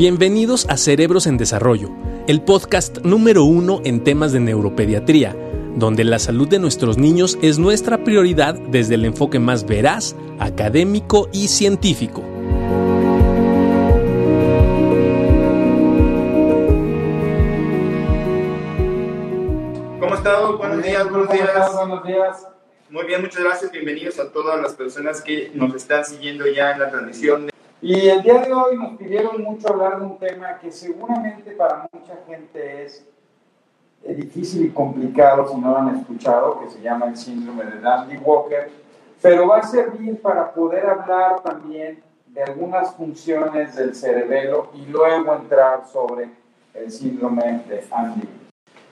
Bienvenidos a Cerebros en Desarrollo, el podcast número uno en temas de neuropediatría, donde la salud de nuestros niños es nuestra prioridad desde el enfoque más veraz, académico y científico. ¿Cómo están? Buenos días, buenos días. Buenos días. Muy bien, muchas gracias. Bienvenidos a todas las personas que nos están siguiendo ya en la transmisión. Y el día de hoy nos pidieron mucho hablar de un tema que seguramente para mucha gente es eh, difícil y complicado si no lo han escuchado, que se llama el síndrome de Dandy Walker, pero va a servir para poder hablar también de algunas funciones del cerebelo y luego entrar sobre el síndrome de Andy.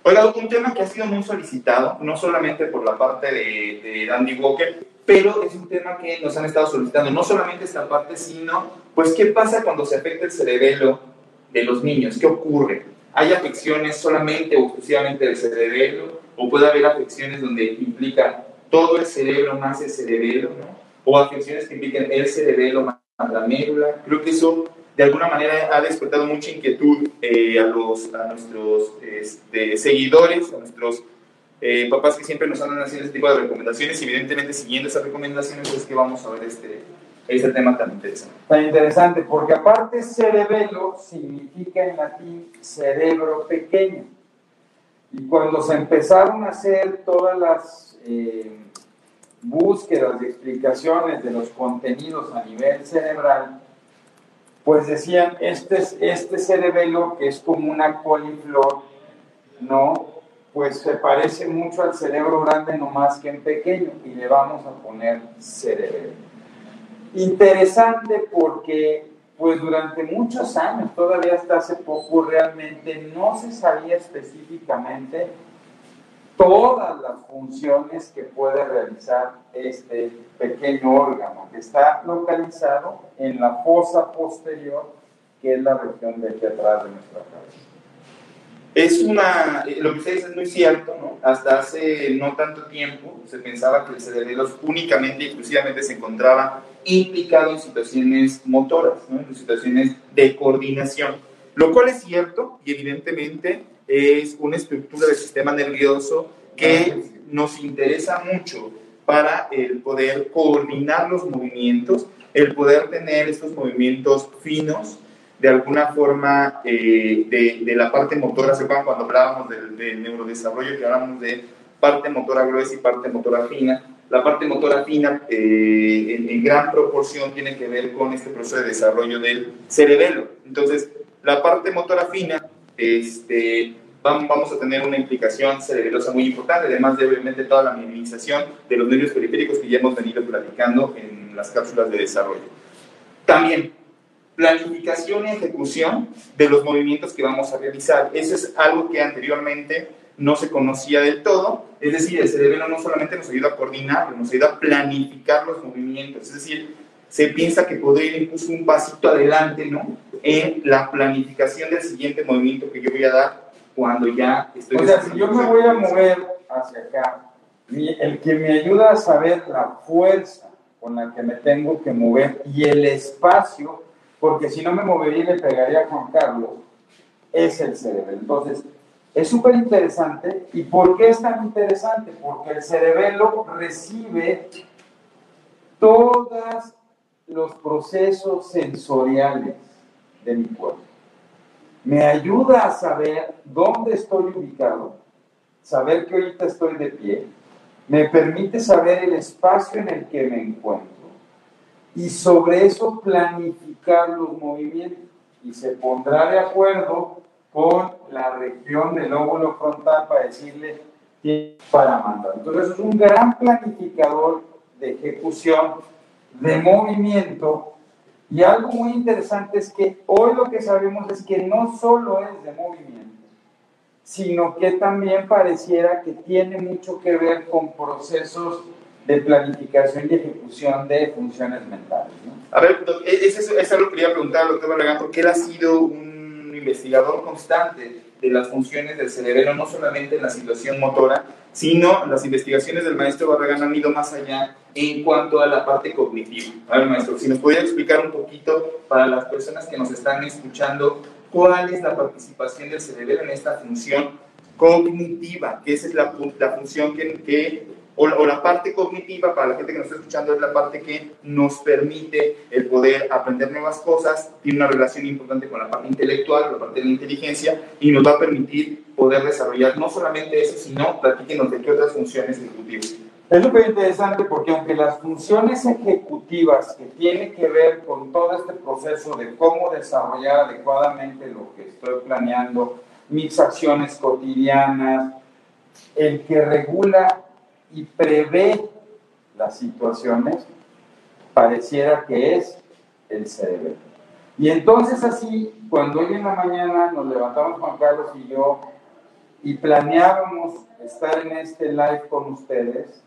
Hola, un tema que ha sido muy solicitado, no solamente por la parte de, de Dandy Walker, pero es un tema que nos han estado solicitando, no solamente esta parte, sino, pues, ¿qué pasa cuando se afecta el cerebelo de los niños? ¿Qué ocurre? ¿Hay afecciones solamente o exclusivamente del cerebelo? ¿O puede haber afecciones donde implica todo el cerebro más el cerebelo? ¿no? ¿O afecciones que impliquen el cerebelo más la médula? Creo que eso de alguna manera ha despertado mucha inquietud eh, a, los, a nuestros este, seguidores, a nuestros eh, papás que siempre nos andan haciendo este tipo de recomendaciones evidentemente siguiendo esas recomendaciones es que vamos a ver este, este tema tan interesante. Tan interesante, porque aparte cerebelo significa en latín cerebro pequeño. Y cuando se empezaron a hacer todas las eh, búsquedas y explicaciones de los contenidos a nivel cerebral, pues decían, este, este cerebelo que es como una coliflor, ¿no? Pues se parece mucho al cerebro grande, no más que en pequeño, y le vamos a poner cerebelo. Interesante porque, pues durante muchos años, todavía hasta hace poco, realmente no se sabía específicamente todas las funciones que puede realizar este pequeño órgano que está localizado en la fosa posterior, que es la región de aquí atrás de nuestra cabeza. Es una, lo que ustedes es muy cierto, ¿no? Hasta hace no tanto tiempo se pensaba que el cerebelo únicamente y exclusivamente se encontraba implicado en situaciones motoras, ¿no? en situaciones de coordinación, lo cual es cierto y evidentemente es una estructura del sistema nervioso que nos interesa mucho para el poder coordinar los movimientos, el poder tener estos movimientos finos, de alguna forma eh, de, de, la parte motora, ¿se acuerdan cuando hablábamos del, neurodesarrollo, que hablamos de parte motora gruesa y parte motora fina? La parte motora fina eh, en, en, gran proporción tiene que ver con este proceso de desarrollo del cerebelo. Entonces, la parte motora fina este, vamos a tener una implicación cerebelosa muy importante, además de obviamente toda la minimización de los nervios periféricos que ya hemos venido platicando en las cápsulas de desarrollo. También, planificación y ejecución de los movimientos que vamos a realizar. Eso es algo que anteriormente no se conocía del todo, es decir, el cerebelo no solamente nos ayuda a coordinar, nos ayuda a planificar los movimientos, es decir, se piensa que podría ir incluso un pasito adelante, ¿no? En la planificación del siguiente movimiento que yo voy a dar cuando ya estoy... O sea, si yo me voy a mover hacia acá, el que me ayuda a saber la fuerza con la que me tengo que mover y el espacio, porque si no me movería y le pegaría a Juan Carlos, es el cerebelo. Entonces, es súper interesante. ¿Y por qué es tan interesante? Porque el cerebelo recibe todos los procesos sensoriales de mi cuerpo me ayuda a saber dónde estoy ubicado, saber que ahorita estoy de pie, me permite saber el espacio en el que me encuentro y sobre eso planificar los movimientos y se pondrá de acuerdo con la región del lóbulo frontal para decirle para mandar. Entonces es un gran planificador de ejecución, de movimiento y algo muy interesante es que hoy lo que sabemos es que no solo es de movimiento, sino que también pareciera que tiene mucho que ver con procesos de planificación y ejecución de funciones mentales. ¿no? A ver, eso es algo que quería preguntar al doctor Barragán, porque él ha sido un investigador constante de las funciones del cerebro, no solamente en la situación motora, sino las investigaciones del maestro Barragán han ido más allá en cuanto a la parte cognitiva. A ver, maestro, si nos pudiera explicar un poquito para las personas que nos están escuchando, cuál es la participación del cerebro en esta función cognitiva, que esa es la, la función que, que o, la parte cognitiva, para la gente que nos está escuchando, es la parte que nos permite el poder aprender nuevas cosas, tiene una relación importante con la parte intelectual, la parte de la inteligencia, y nos va a permitir poder desarrollar no solamente eso, sino platíquenos de qué otras funciones ejecutivas. Es súper interesante porque aunque las funciones ejecutivas que tienen que ver con todo este proceso de cómo desarrollar adecuadamente lo que estoy planeando, mis acciones cotidianas, el que regula y prevé las situaciones, pareciera que es el cerebro. Y entonces así, cuando hoy en la mañana nos levantamos Juan Carlos y yo y planeábamos estar en este live con ustedes,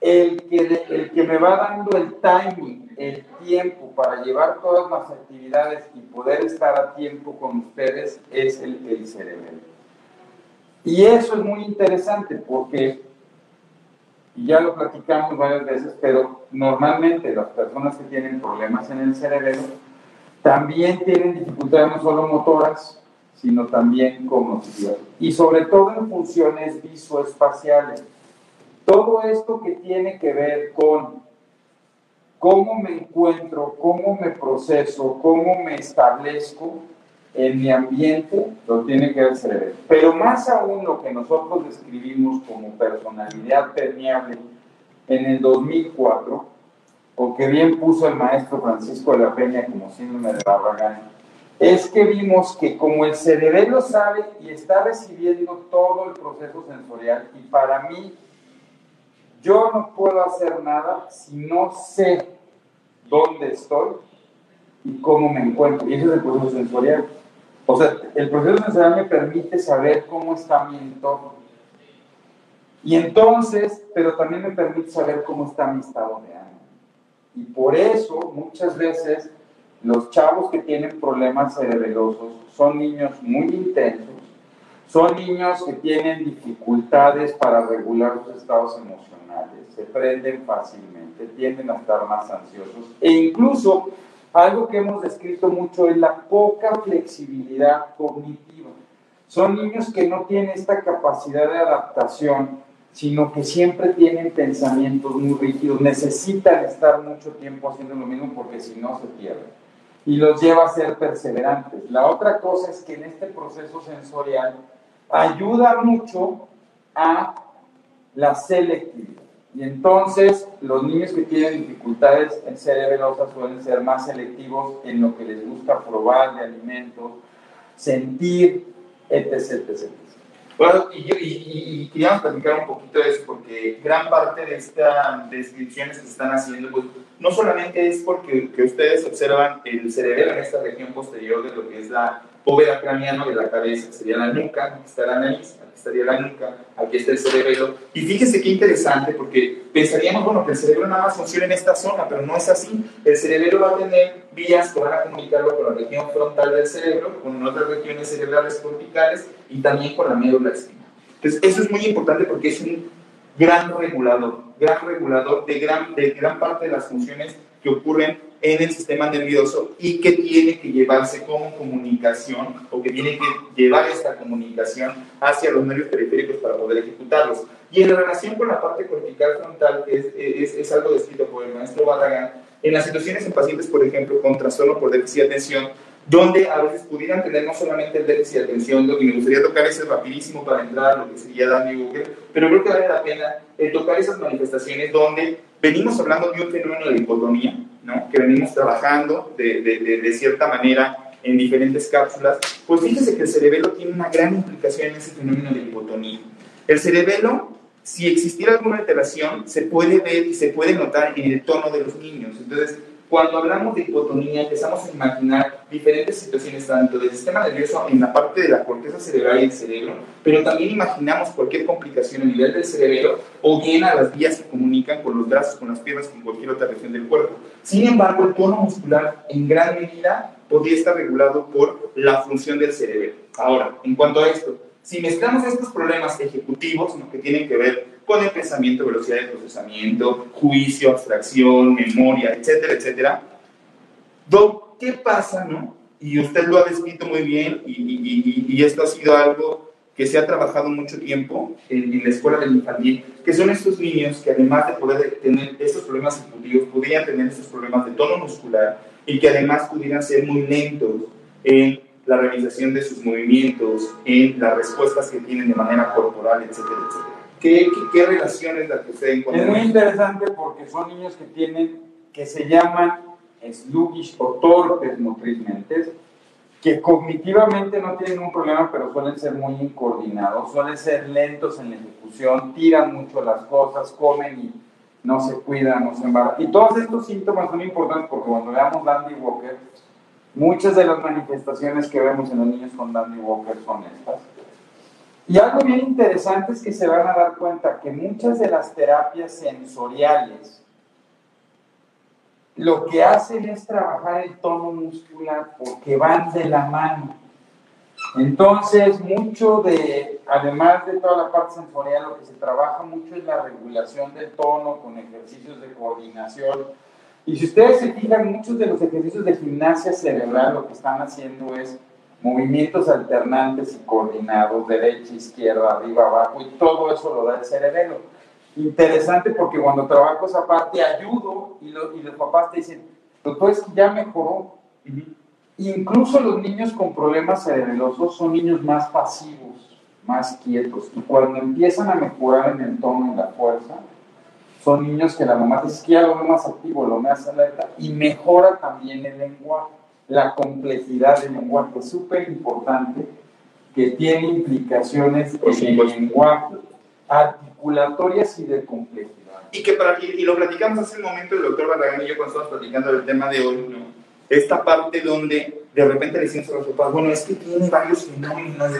el que, el que me va dando el timing, el tiempo para llevar todas las actividades y poder estar a tiempo con ustedes es el, el cerebro. Y eso es muy interesante porque y ya lo platicamos varias veces, pero normalmente las personas que tienen problemas en el cerebro también tienen dificultades no solo motoras, sino también cognitivas. Y sobre todo en funciones visoespaciales. Todo esto que tiene que ver con cómo me encuentro, cómo me proceso, cómo me establezco, en mi ambiente lo tiene que ver el cerebro. Pero más aún lo que nosotros describimos como personalidad permeable en el 2004, o que bien puso el maestro Francisco de la Peña como síndrome de Barragán, es que vimos que como el cerebro sabe y está recibiendo todo el proceso sensorial, y para mí, yo no puedo hacer nada si no sé dónde estoy y cómo me encuentro. Y ese es el proceso sensorial. O sea, el proceso sensorial me permite saber cómo está mi entorno. Y entonces, pero también me permite saber cómo está mi estado de ánimo. Y por eso, muchas veces, los chavos que tienen problemas cerebelosos son niños muy intensos, son niños que tienen dificultades para regular sus estados emocionales, se prenden fácilmente, tienden a estar más ansiosos e incluso algo que hemos descrito mucho es la poca flexibilidad cognitiva. Son niños que no tienen esta capacidad de adaptación, sino que siempre tienen pensamientos muy rígidos, necesitan estar mucho tiempo haciendo lo mismo porque si no se pierden. Y los lleva a ser perseverantes. La otra cosa es que en este proceso sensorial ayuda mucho a la selectividad. Y entonces los niños que tienen dificultades en cerebrosas suelen ser más selectivos en lo que les gusta probar de alimentos, sentir, etc. etc. Bueno, y, y, queríamos platicar un poquito de eso, porque gran parte de estas descripciones que se están haciendo, pues, no solamente es porque que ustedes observan el cerebro en esta región posterior de lo que es la bóveda craneana de la cabeza, sería la nuca, aquí está la nariz, aquí estaría la nuca, aquí está el cerebro. Y fíjense qué interesante, porque pensaríamos, bueno, que el cerebro nada más funciona en esta zona, pero no es así. El cerebro va a tener vías que van a comunicarlo con la región frontal del cerebro, con otras regiones cerebrales corticales y también con la médula espinal. Entonces, eso es muy importante porque es un gran regulador, gran regulador de gran, de gran parte de las funciones que ocurren en el sistema nervioso y que tiene que llevarse como comunicación o que tiene que llevar esta comunicación hacia los nervios periféricos para poder ejecutarlos. Y en relación con la parte cortical frontal, que es, es, algo descrito por el maestro Barragán, en las situaciones en pacientes, por ejemplo, con trastorno por déficit de atención, donde a veces pudieran tener no solamente el déficit de atención, y me gustaría tocar ese rapidísimo para entrar lo que sería Dani Google, pero creo que vale la pena eh, tocar esas manifestaciones donde venimos hablando de un fenómeno de hipotonía, ¿no? que venimos trabajando de, de, de, cierta manera en diferentes cápsulas, pues fíjese que el cerebelo tiene una gran implicación en ese fenómeno de hipotonía. El cerebelo, si existiera alguna alteración, se puede ver y se puede notar en el tono de los niños. Entonces, cuando hablamos de hipotonía, empezamos a imaginar diferentes situaciones, tanto del sistema nervioso en la parte de la corteza cerebral y el cerebro, pero también imaginamos cualquier complicación a nivel del cerebro o bien a las vías que comunican con los brazos, con las piernas, con cualquier otra región del cuerpo. Sin embargo, el tono muscular en gran medida podría estar regulado por la función del cerebro. Ahora, en cuanto a esto, Si mezclamos estos problemas ejecutivos, que tienen que ver con el pensamiento, velocidad de procesamiento, juicio, abstracción, memoria, etcétera, etcétera, ¿qué pasa, no? Y usted lo ha descrito muy bien y, esto ha sido algo que se ha trabajado mucho tiempo en, en, la escuela del infantil, que son estos niños que además de poder tener estos problemas ejecutivos, podrían tener estos problemas de tono muscular y que además pudieran ser muy lentos en la realización de sus movimientos, en las respuestas que tienen de manera corporal, etcétera, etcétera. ¿Qué, qué, relación es la que usted encuentra? Es muy interesante porque son niños que tienen, que se llaman sluggish o torpes motrizmente, que cognitivamente no tienen un problema, pero suelen ser muy incoordinados, suelen ser lentos en la ejecución, tiran mucho las cosas, comen y no se cuidan, no se embarazan. Y todos estos síntomas son importantes porque cuando veamos Dandy Walker, muchas de las manifestaciones que vemos en los niños con Dandy Walker son estas. Y algo bien interesante es que se van a dar cuenta que muchas de las terapias sensoriales lo que hacen es trabajar el tono muscular porque van de la mano. Entonces, mucho de, además de toda la parte sensorial, lo que se trabaja mucho es la regulación del tono con ejercicios de coordinación. Y si ustedes se fijan, muchos de los ejercicios de gimnasia cerebral lo que están haciendo es movimientos alternantes y coordinados, derecha, izquierda, arriba, abajo, y todo eso lo da el cerebelo. Interesante porque cuando trabajo esa parte ayudo y, y los papás te dicen, doctor, es que ya mejoró. Incluso los niños con problemas cerebelosos son niños más pasivos, más quietos. Y cuando empiezan a mejorar en el tono y la fuerza, son niños que la mamá dice que ya lo veo más activo, lo más alerta y mejora también el lenguaje la complejidad del lenguaje es súper importante, que tiene implicaciones en el lenguaje, articulatorias y de complejidad. Y que para y, lo platicamos hace un momento el doctor Barragán y yo cuando estábamos platicando del tema de hoy, ¿no? esta parte donde de repente le decimos a los papás, bueno, es que tiene varios fenómenos,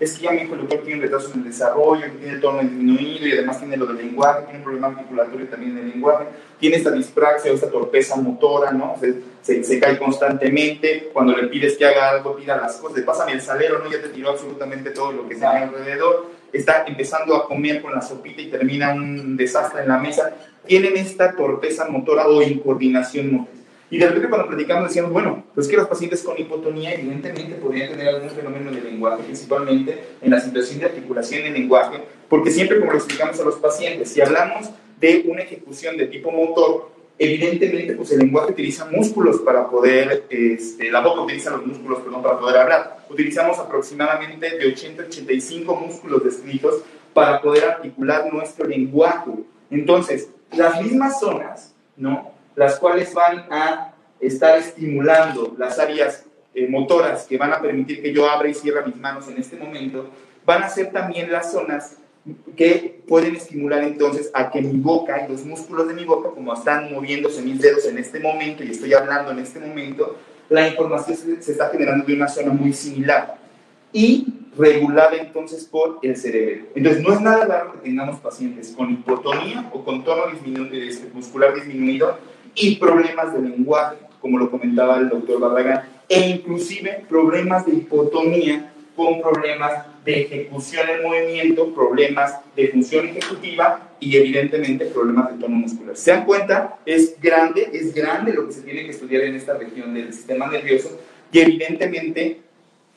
es que ya mi hijo el doctor tiene retraso en el desarrollo, tiene el tono disminuido y además tiene lo del lenguaje, tiene un problema articulatorio también del lenguaje, tiene esta dispraxia o esta torpeza motora, ¿no? Se, se, cae constantemente, cuando le pides que haga algo, pida las cosas, pásame el salero, ¿no? Ya te tiró absolutamente todo lo que tenía alrededor, está empezando a comer con la sopita y termina un desastre en la mesa, tienen esta torpeza motora o incoordinación motriz. Y de repente cuando platicamos decíamos, bueno, pues que los pacientes con hipotonía evidentemente podrían tener algún fenómeno de lenguaje, principalmente en la situación de articulación del lenguaje, porque siempre como lo explicamos a los pacientes, si hablamos de una ejecución de tipo motor, evidentemente pues el lenguaje utiliza músculos para poder, este, la boca utiliza los músculos perdón, para poder hablar. Utilizamos aproximadamente de 80 a 85 músculos descritos para poder articular nuestro lenguaje. Entonces, las mismas zonas, ¿no? Las cuales van a estar estimulando las áreas eh, motoras que van a permitir que yo abra y cierre mis manos en este momento, van a ser también las zonas que pueden estimular entonces a que mi boca y los músculos de mi boca, como están moviéndose mis dedos en este momento y estoy hablando en este momento, la información se, está generando de una zona muy similar y regulada entonces por el cerebro. Entonces no es nada raro que tengamos pacientes con hipotonía o con tono este, muscular disminuido y problemas de lenguaje, como lo comentaba el doctor Barragán, e inclusive problemas de hipotonía con problemas de ejecución en movimiento, problemas de función ejecutiva y evidentemente problemas de tono muscular. ¿Se dan cuenta? Es grande, es grande lo que se tiene que estudiar en esta región del sistema nervioso y evidentemente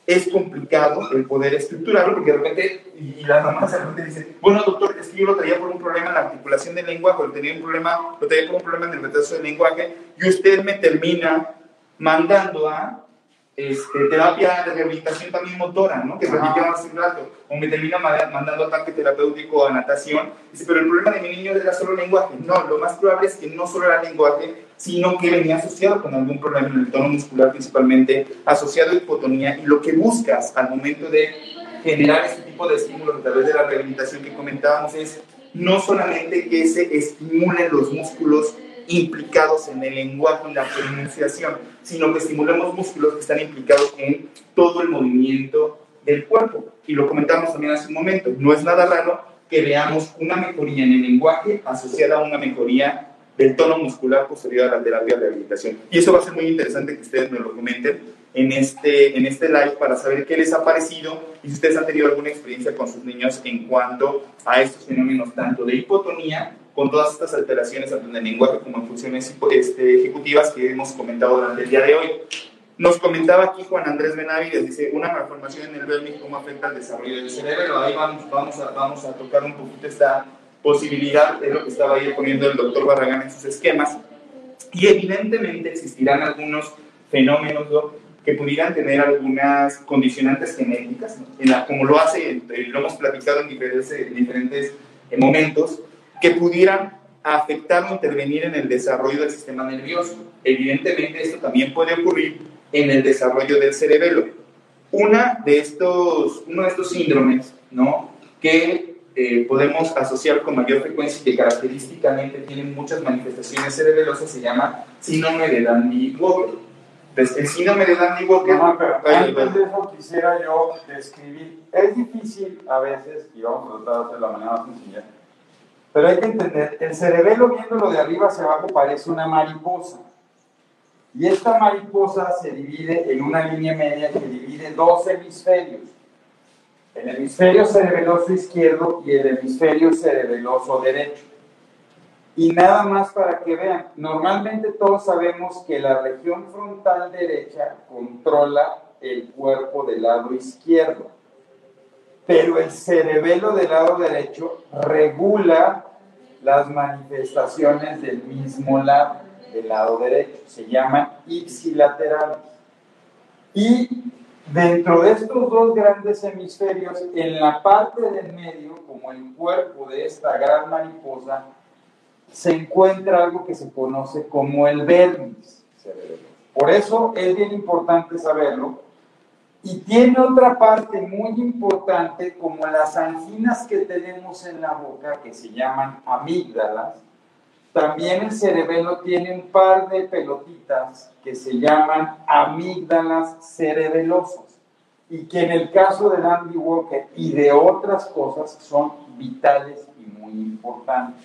es complicado el poder estructurarlo porque de repente, y las mamás de repente dicen, bueno doctor, es que yo lo traía por un problema en la articulación del lenguaje, lo tenía un problema, lo traía por un problema en el retraso del lenguaje, y usted me termina mandando a este, terapia de rehabilitación también motora, ¿no? Que platicamos hace un rato, o me termina mandando ataque terapéutico a natación. Dice, pero el problema de mi niño era solo lenguaje. No, lo más probable es que no solo era lenguaje, sino que venía asociado con algún problema en el tono muscular, principalmente asociado a hipotonía. Y lo que buscas al momento de generar este tipo de estímulos a través de la rehabilitación que comentábamos es no solamente que se estimulen los músculos implicados en el lenguaje y la pronunciación, sino que estimulemos músculos que están implicados en todo el movimiento del cuerpo. Y lo comentamos también hace un momento, no es nada raro que veamos una mejoría en el lenguaje asociada a una mejoría del tono muscular posterior a la terapia de rehabilitación. Y eso va a ser muy interesante que ustedes me lo comenten, en este, en este live para saber qué les ha parecido y si ustedes han tenido alguna experiencia con sus niños en cuanto a estos fenómenos tanto de hipotonía con todas estas alteraciones tanto en el lenguaje como en funciones este, ejecutivas que hemos comentado durante el día de hoy. Nos comentaba aquí Juan Andrés Benavides, dice, una malformación en el verme, ¿cómo afecta al desarrollo del cerebro? Ahí vamos, vamos, a, vamos a tocar un poquito esta posibilidad, de lo que estaba ahí poniendo el doctor Barragán en sus esquemas. Y evidentemente existirán algunos fenómenos que pudieran tener algunas condicionantes genéticas, en la, como lo hace, eh, lo hemos platicado en diferentes, en diferentes momentos, que pudieran afectar o intervenir en el desarrollo del sistema nervioso. Evidentemente esto también puede ocurrir en el desarrollo del cerebelo. Una de estos, uno de estos síndromes ¿no? que eh, podemos asociar con mayor frecuencia y que característicamente tienen muchas manifestaciones cerebelosas se llama síndrome de Dandy-Walker. Entonces, el síndrome de Dandy-Walker... No, pero antes de eso quisiera yo describir, es difícil a veces, y vamos a tratar de hacer la manera más sencilla, pero hay que entender, el cerebelo viéndolo de arriba hacia abajo parece una mariposa. Y esta mariposa se divide en una línea media que divide dos hemisferios. El hemisferio cerebeloso izquierdo y el hemisferio cerebeloso derecho. Y nada más para que vean, normalmente todos sabemos que la región frontal derecha controla el cuerpo del lado izquierdo, pero el cerebelo del lado derecho regula las manifestaciones del mismo lado del lado derecho. Se llaman ipsilaterales. Y dentro de estos dos grandes hemisferios, en la parte del medio, como el cuerpo de esta gran mariposa, se encuentra algo que se conoce como el vermis Por eso es bien importante saberlo. Y tiene otra parte muy importante, como las anginas que tenemos en la boca, que se llaman amígdalas, también el cerebelo tiene un par de pelotitas que se llaman amígdalas cerebelosas y que en el caso de Andy Walker y de otras cosas son vitales y muy importantes.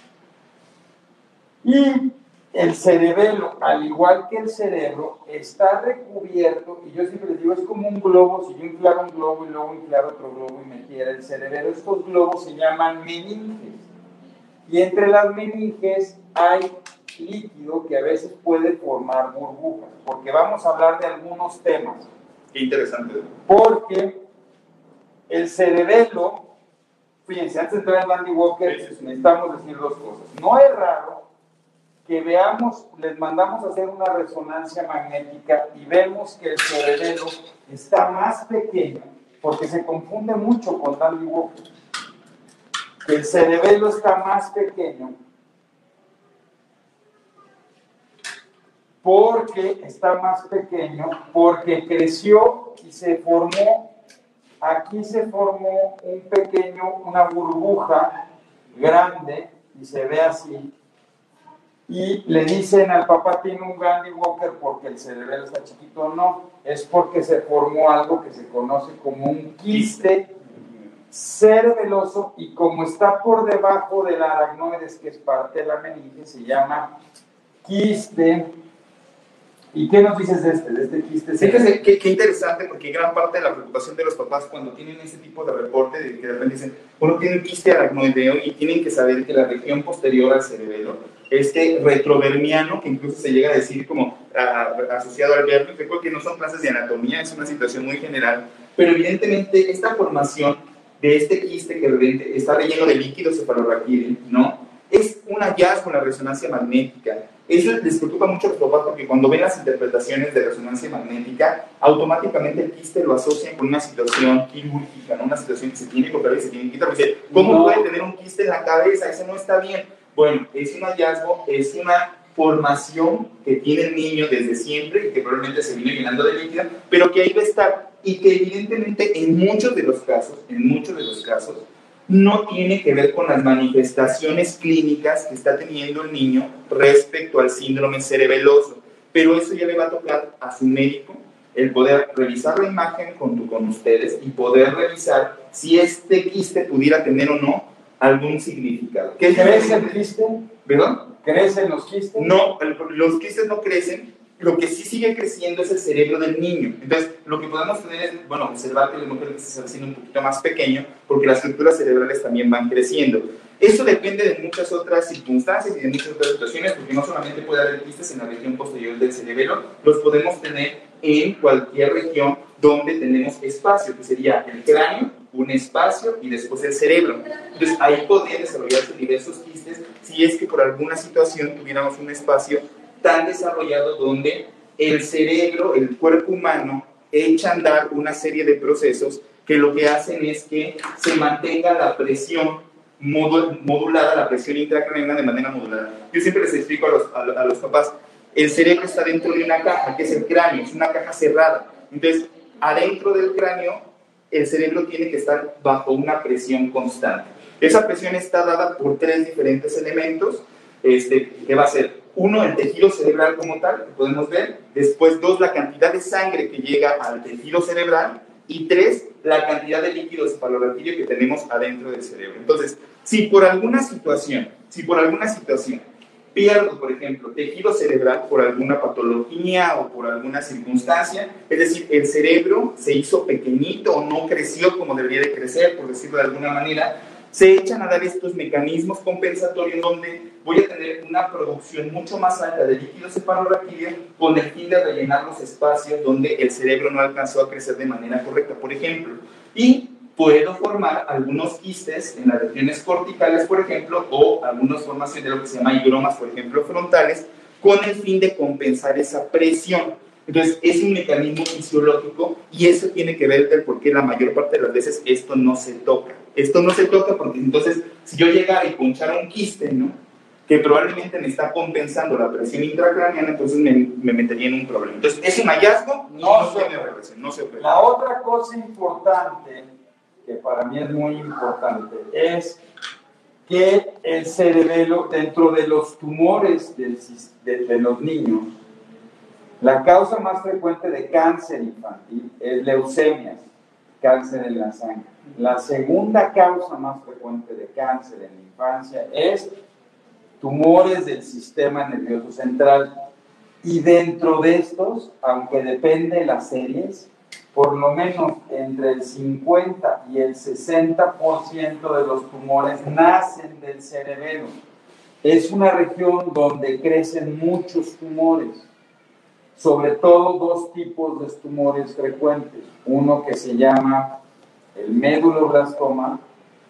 Y el cerebelo, al igual que el cerebro, está recubierto, y yo siempre les digo, es como un globo, si yo inflaro un globo y luego inflaro otro globo y metiera el cerebelo, estos globos se llaman meninges. Y entre las meninges hay líquido que a veces puede formar burbujas, porque vamos a hablar de algunos temas. Qué interesante. Porque el cerebelo, fíjense, antes de entrar en Andy Walker, necesitamos decir dos cosas. No es raro que veamos, les mandamos a hacer una resonancia magnética y vemos que el cerebelo está más pequeño, porque se confunde mucho con Andy Walker. Que el cerebelo está más pequeño porque está más pequeño, porque creció y se formó, aquí se formó un pequeño, una burbuja grande y se ve así. Y le dicen al papá tiene un Gandhi Walker porque el cerebelo está chiquito, no, es porque se formó algo que se conoce como un quiste cerebeloso y como está por debajo del aracnoides, que es parte de la meninge, se llama quiste ¿Y qué nos dices de este, de este quiste? Fíjese qué, qué, interesante, porque gran parte de la preocupación de los papás cuando tienen ese tipo de reporte, de que de repente dicen, uno tiene un quiste aracnoideo y tienen que saber que la región posterior al cerebelo, este retrovermiano, que incluso se llega a decir como asociado al verme, recuerdo que no son clases de anatomía, es una situación muy general, pero evidentemente esta formación de este quiste que está relleno de líquido cefalorraquídeo, ¿no? Es un hallazgo en la resonancia magnética eso les preocupa mucho a los papás porque cuando ven las interpretaciones de resonancia magnética, automáticamente el quiste lo asocian con una situación quirúrgica, ¿no? una situación que se tiene que operar y se tiene que quitar. Dice, ¿cómo puede tener un quiste en la cabeza? Eso no está bien. Bueno, es un hallazgo, es una formación que tiene el niño desde siempre y que probablemente se viene llenando de líquida, pero que ahí va a estar y que evidentemente en muchos de los casos, en muchos de los casos, no tiene que ver con las manifestaciones clínicas que está teniendo el niño respecto al síndrome cerebeloso, pero eso ya le va a tocar a su médico el poder revisar la imagen con, con ustedes y poder revisar si este quiste pudiera tener o no algún significado. ¿Qué ¿Crece el quiste? ¿Perdón? ¿Crecen los quistes? No, los quistes no crecen, Lo que sí sigue creciendo es el cerebro del niño. Entonces, lo que podemos tener es, bueno, observar que el hemoglobina se está haciendo un poquito más pequeño porque las estructuras cerebrales también van creciendo. Eso depende de muchas otras circunstancias y de muchas otras situaciones, porque no solamente puede haber quistes en la región posterior del cerebro, los podemos tener en cualquier región donde tenemos espacio, que sería el cráneo, un espacio y después el cerebro. Entonces ahí podrían desarrollarse diversos quistes si es que por alguna situación tuviéramos un espacio tan desarrollado donde el cerebro, el cuerpo humano, echa a andar una serie de procesos que lo que hacen es que se mantenga la presión modulada, la presión intracraniana de manera modulada. Yo siempre les explico a los, a, los papás, el cerebro está dentro de una caja, que es el cráneo, es una caja cerrada. Entonces, adentro del cráneo, el cerebro tiene que estar bajo una presión constante. Esa presión está dada por tres diferentes elementos, este, que va a ser uno, el tejido cerebral como tal, que podemos ver. Después, dos, la cantidad de sangre que llega al tejido cerebral. Y tres, la cantidad de líquido cefalorraquídeo que tenemos adentro del cerebro. Entonces, si por alguna situación, si por alguna situación pierdo, por ejemplo, tejido cerebral por alguna patología o por alguna circunstancia, es decir, el cerebro se hizo pequeñito o no creció como debería de crecer, por decirlo de alguna manera, se echan a dar estos mecanismos compensatorios donde voy a tener una producción mucho más alta de líquido cefalorraquídeo con el fin de rellenar los espacios donde el cerebro no alcanzó a crecer de manera correcta, por ejemplo. Y puedo formar algunos quistes en las regiones corticales, por ejemplo, o algunas formaciones de lo que se llama higromas, por ejemplo, frontales, con el fin de compensar esa presión. Entonces, es un mecanismo fisiológico y eso tiene que ver con por qué la mayor parte de las veces esto no se toca. Esto no se toca porque entonces, si yo llegara y ponchara un quiste, ¿no? que probablemente me está compensando la presión intracraneana, entonces me, me metería en un problema. Entonces, es un hallazgo, no, no, se, no se opera. La otra cosa importante, que para mí es muy importante, es que el cerebelo, dentro de los tumores de, de los niños, la causa más frecuente de cáncer infantil es leucemias, cáncer en la sangre. La segunda causa más frecuente de cáncer en la infancia es tumores del sistema nervioso central. Y dentro de estos, aunque depende de las series, por lo menos entre el 50 y el 60% de los tumores nacen del cerebelo. Es una región donde crecen muchos tumores sobre todo dos tipos de tumores frecuentes, uno que se llama el méduloblastoma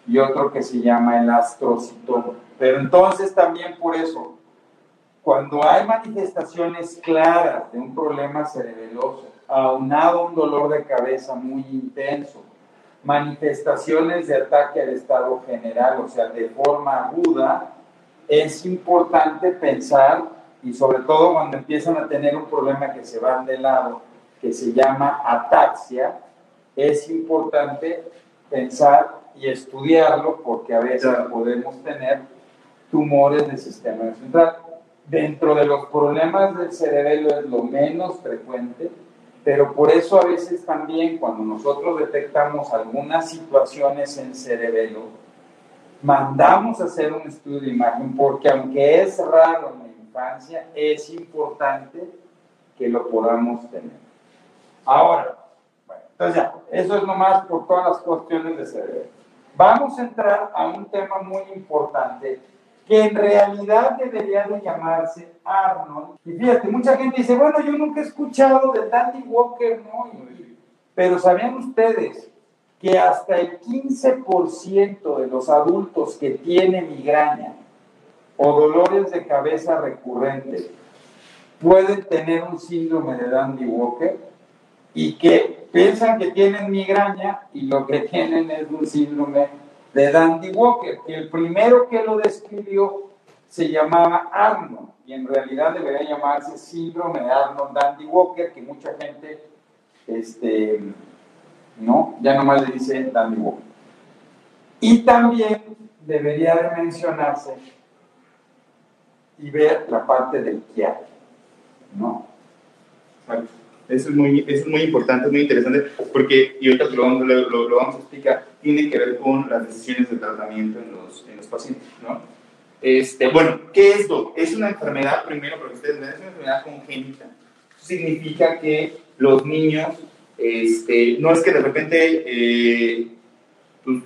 y otro que se llama el astrocitoma. Pero entonces también por eso, cuando hay manifestaciones claras de un problema cerebeloso, aunado a un dolor de cabeza muy intenso, manifestaciones de ataque al estado general, o sea, de forma aguda, es importante pensar y sobre todo cuando empiezan a tener un problema que se van de lado, que se llama ataxia, es importante pensar y estudiarlo porque a veces podemos tener tumores del sistema central. Dentro de los problemas del cerebelo es lo menos frecuente, pero por eso a veces también cuando nosotros detectamos algunas situaciones en cerebelo, mandamos a hacer un estudio de imagen porque aunque es raro es importante que lo podamos tener. Ahora, entonces ya, eso es nomás por todas las cuestiones de cerebro. Vamos a entrar a un tema muy importante que en realidad debería de llamarse Arnold. Y fíjate, mucha gente dice, bueno, yo nunca he escuchado de Dandy Walker, ¿no? pero ¿sabían ustedes que hasta el 15% de los adultos que tienen migraña o dolores de cabeza recurrentes pueden tener un síndrome de Dandy Walker y que piensan que tienen migraña y lo que tienen es un síndrome de Dandy Walker, que el primero que lo describió se llamaba Arnold y en realidad debería llamarse síndrome de Arnold Dandy Walker, que mucha gente, este, no, ya nomás le dice Dandy Walker. Y también debería de mencionarse y ver la parte del qué ¿no? Eso es, muy, eso es muy importante, es muy interesante, porque, y ahorita lo vamos, lo, vamos a explicar, tiene que ver con las decisiones de tratamiento en los, en los pacientes, ¿no? Este, bueno, ¿qué es esto? Es una enfermedad, primero, porque ustedes ven, es una enfermedad congénita, significa que los niños, este, no es que de repente eh, pues,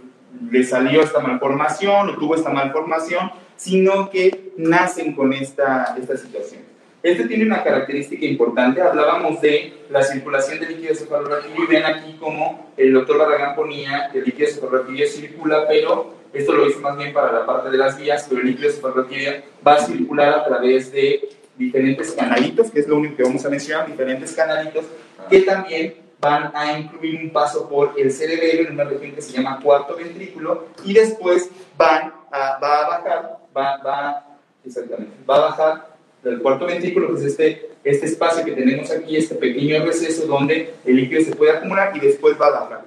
le salió esta malformación o tuvo esta malformación, sino que nacen con esta, esta situación. Este tiene una característica importante. Hablábamos de la circulación del líquido cefalorraquídeo y ven aquí como el doctor Barragán ponía que el líquido cefalorraquídeo circula, pero esto lo hizo más bien para la parte de las vías, pero el líquido cefalorraquídeo va a circular a través de diferentes canalitos, que es lo único que vamos a mencionar, diferentes canalitos que también van a incluir un paso por el cerebelo en una región que se llama cuarto ventrículo y después van a, va a bajar, va, va, exactamente, va a bajar del cuarto ventrículo, que es este, este espacio que tenemos aquí, este pequeño receso donde el líquido se puede acumular y después va a bajar.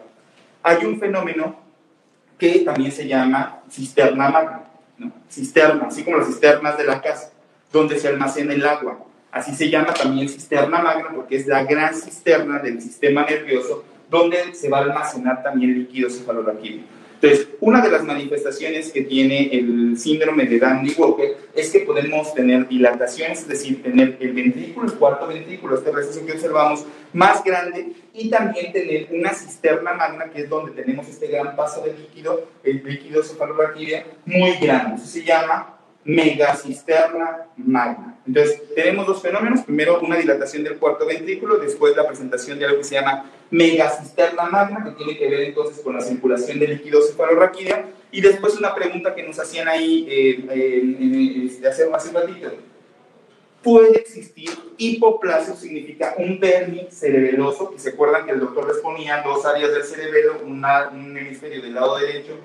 Hay un fenómeno que también se llama cisterna magna, cisterna, así como las cisternas de la casa, donde se almacena el agua. Así se llama también cisterna magna porque es la gran cisterna del sistema nervioso donde se va a almacenar también líquido cefalorraquídeo. Entonces, una de las manifestaciones que tiene el síndrome de Dandy-Walker es que podemos tener dilataciones, es decir, tener el ventrículo, el cuarto ventrículo, este receso que observamos, más grande y también tener una cisterna magna, que es donde tenemos este gran paso de líquido, el líquido cefalorraquídeo, muy grande. Eso se llama megacisterna magna. Entonces, tenemos dos fenómenos. Primero, una dilatación del cuarto ventrículo, después la presentación de algo que se llama megacisterna magna, que tiene que ver entonces con la circulación de líquido cefalorraquídeo, y después una pregunta que nos hacían ahí eh, eh, este, hace, un ratito. Puede existir hipoplasia, significa un vermi cerebeloso, que se acuerdan que el doctor les ponía dos áreas del cerebelo, un hemisferio del lado derecho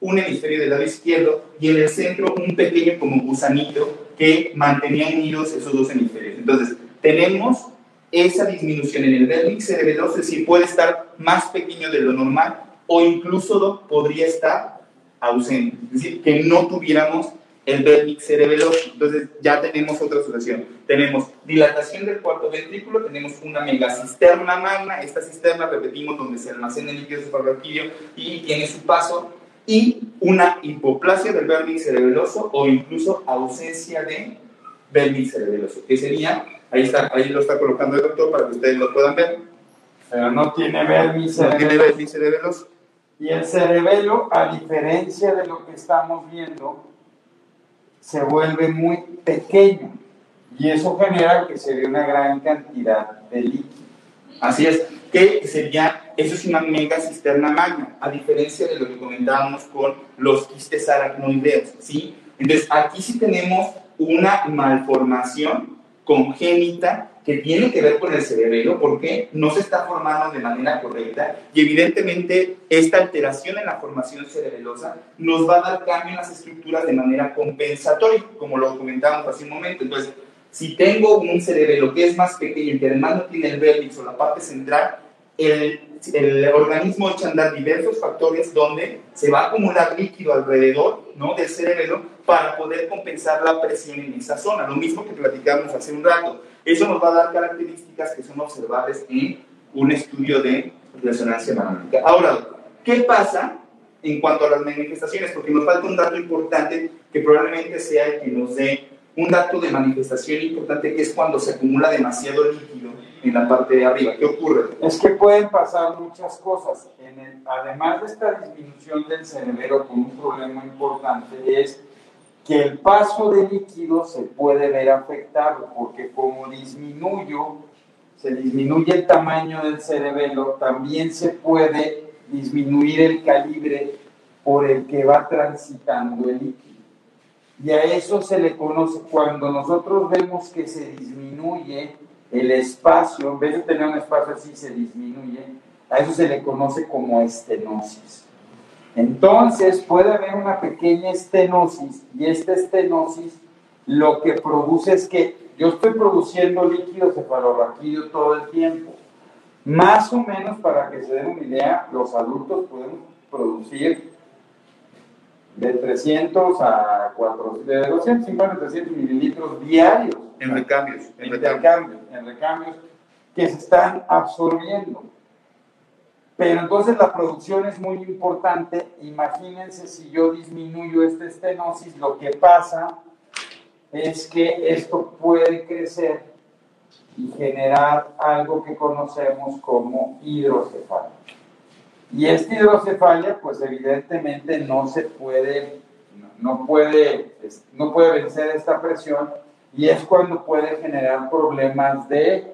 un hemisferio del lado izquierdo y en el centro un pequeño como gusanito que mantenía unidos esos dos hemisferios. Entonces, tenemos esa disminución en el vértice cerebeloso, es decir, puede estar más pequeño de lo normal o incluso podría estar ausente, es decir, que no tuviéramos el vértice cerebeloso. Entonces ya tenemos otra situación. Tenemos dilatación del cuarto ventrículo, tenemos una megacisterna magna, esta cisterna, repetimos, donde se almacena el líquido cefalorraquídeo y tiene su paso y una hipoplasia del vértice cerebeloso o incluso ausencia de vértice cerebeloso, que sería, ahí, está, ahí lo está colocando el doctor para que ustedes lo puedan ver. Pero no tiene vértice no cerebeloso. Y el cerebelo, a diferencia de lo que estamos viendo, se vuelve muy pequeño y eso genera que se dé una gran cantidad de líquido. Así es, que sería, eso es una mega cisterna magna, a diferencia de lo que comentábamos con los quistes aracnoideos, ¿sí? Entonces, aquí sí tenemos una malformación congénita que tiene que ver con el cerebelo porque no se está formando de manera correcta y evidentemente esta alteración en la formación cerebelosa nos va a dar cambio en las estructuras de manera compensatoria, como lo comentábamos hace un momento. Entonces, si tengo un cerebelo que es más pequeño y que además no tiene el vértice o la parte central, el, el, organismo echa a andar diversos factores donde se va a acumular líquido alrededor ¿no? del cerebelo para poder compensar la presión en esa zona. Lo mismo que platicamos hace un rato. Eso nos va a dar características que son observables en un estudio de resonancia magnética. Ahora, ¿qué pasa en cuanto a las manifestaciones? Porque nos falta un dato importante que probablemente sea el que nos dé un dato de manifestación importante que es cuando se acumula demasiado líquido en la parte de arriba. ¿Qué ocurre? Es que pueden pasar muchas cosas. además de esta disminución del cerebro con un problema importante es que el paso de líquido se puede ver afectado porque como disminuyo, se disminuye el tamaño del cerebelo, también se puede disminuir el calibre por el que va transitando el líquido. Y a eso se le conoce, cuando nosotros vemos que se disminuye el espacio, en vez de tener un espacio así, se disminuye, a eso se le conoce como estenosis. Entonces puede haber una pequeña estenosis y esta estenosis lo que produce es que yo estoy produciendo líquido cefalorraquídeo todo el tiempo. Más o menos para que se den una idea, los adultos podemos producir de 300 a 400, de 250 a 300 mililitros diarios. En recambios. En, recambios, en recambios que se están absorbiendo. Pero entonces la producción es muy importante. Imagínense si yo disminuyo esta estenosis, lo que pasa es que esto puede crecer y generar algo que conocemos como hidrocefalia. Y esta hidrocefalia, pues evidentemente no se puede, no puede, no puede vencer esta presión y es cuando puede generar problemas de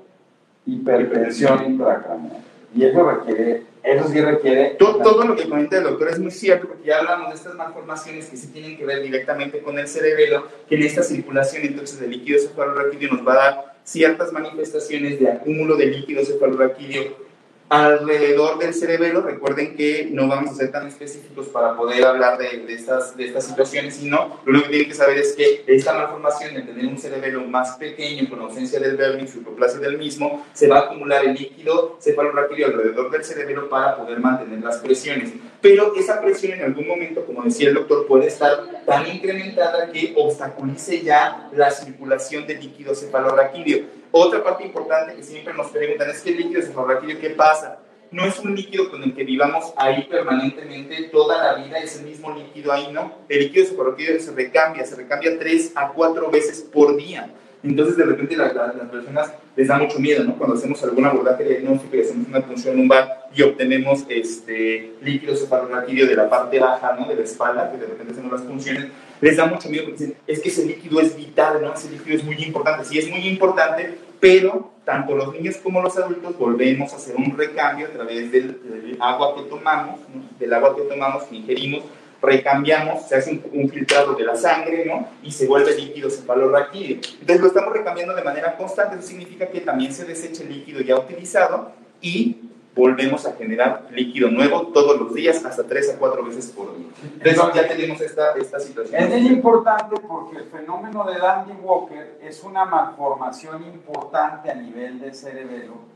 hipertensión intracraneal. Y eso requiere, eso sí requiere... Todo, todo, lo que comenta el doctor es muy cierto, porque ya hablamos de estas malformaciones que sí tienen que ver directamente con el cerebelo, que en esta circulación entonces del líquido cefalorraquídeo nos va a dar ciertas manifestaciones de acúmulo de líquido cefalorraquídeo alrededor del cerebelo. Recuerden que no vamos a ser tan específicos para poder hablar de, estas, de estas situaciones, sino lo único que tienen que saber es que esta malformación de tener un cerebelo más pequeño con ausencia del vernix, hipoplasia del mismo, se va a acumular el líquido cefalorraquídeo alrededor del cerebelo para poder mantener las presiones. Pero esa presión en algún momento, como decía el doctor, puede estar tan incrementada que obstaculice ya la circulación del líquido cefalorraquídeo. Otra parte importante que siempre nos preguntan es el líquido cefalorraquídeo, ¿qué pasa? No es un líquido con el que vivamos ahí permanentemente toda la vida, es el mismo líquido ahí, ¿no? El líquido cefalorraquídeo se recambia, se recambia tres a cuatro veces por día. Entonces, de repente, las personas les da mucho miedo, ¿no? Cuando hacemos algún abordaje diagnóstico y hacemos una punción lumbar y obtenemos este líquido cefalorraquídeo de la parte baja, ¿no? De la espalda, que de repente hacemos las punciones, les da mucho miedo porque dicen, es que ese líquido es vital, ¿no? Ese líquido es muy importante. Sí, es muy importante, pero tanto los niños como los adultos volvemos a hacer un recambio a través del, agua que tomamos, del agua que tomamos, que ingerimos, recambiamos, se hace un, filtrado de la sangre, ¿no? Y se vuelve líquido cefalorraquídeo. Entonces lo estamos recambiando de manera constante, eso significa que también se desecha el líquido ya utilizado y volvemos a generar líquido nuevo todos los días, hasta tres a cuatro veces por día. Entonces ya tenemos esta, esta situación. Es importante porque el fenómeno de Dandy Walker es una malformación importante a nivel de cerebelo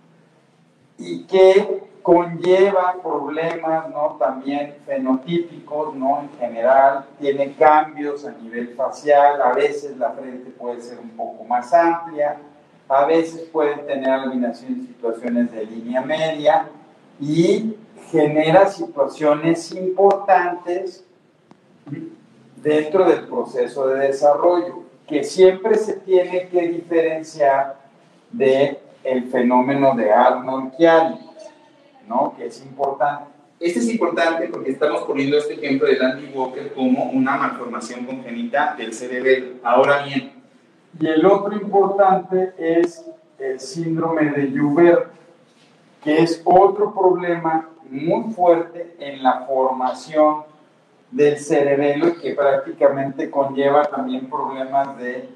y que conlleva problemas ¿no? también fenotípicos ¿no? en general, tiene cambios a nivel facial, a veces la frente puede ser un poco más amplia, a veces pueden tener albinación en situaciones de línea media y genera situaciones importantes dentro del proceso de desarrollo, que siempre se tiene que diferenciar de el fenómeno de Arnold-Chiari, ¿no? Que es importante. Este es importante porque estamos poniendo este ejemplo de Dandy Walker como una malformación congénita del cerebro. Ahora bien, y el otro importante es el síndrome de Joubert, que es otro problema muy fuerte en la formación del cerebelo y que prácticamente conlleva también problemas de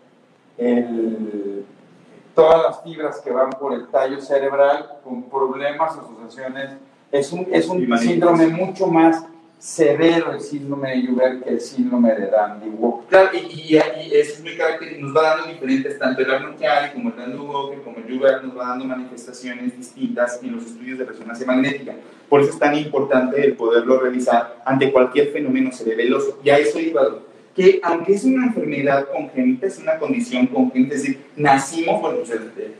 todas las fibras que van por el tallo cerebral con problemas, asociaciones. Es un, es un síndrome mucho más severo el síndrome de Joubert que el síndrome de Dandy Walker. Claro, y, y, es muy característico, nos va dando diferentes, tanto el Arnold como el Dandy Walker, como el Joubert, nos va dando manifestaciones distintas en los estudios de resonancia magnética. Por eso es tan importante el poderlo realizar ante cualquier fenómeno cerebeloso. Y a eso iba, que aunque es una enfermedad congénita, es una condición congénita, es decir, nacimos, bueno,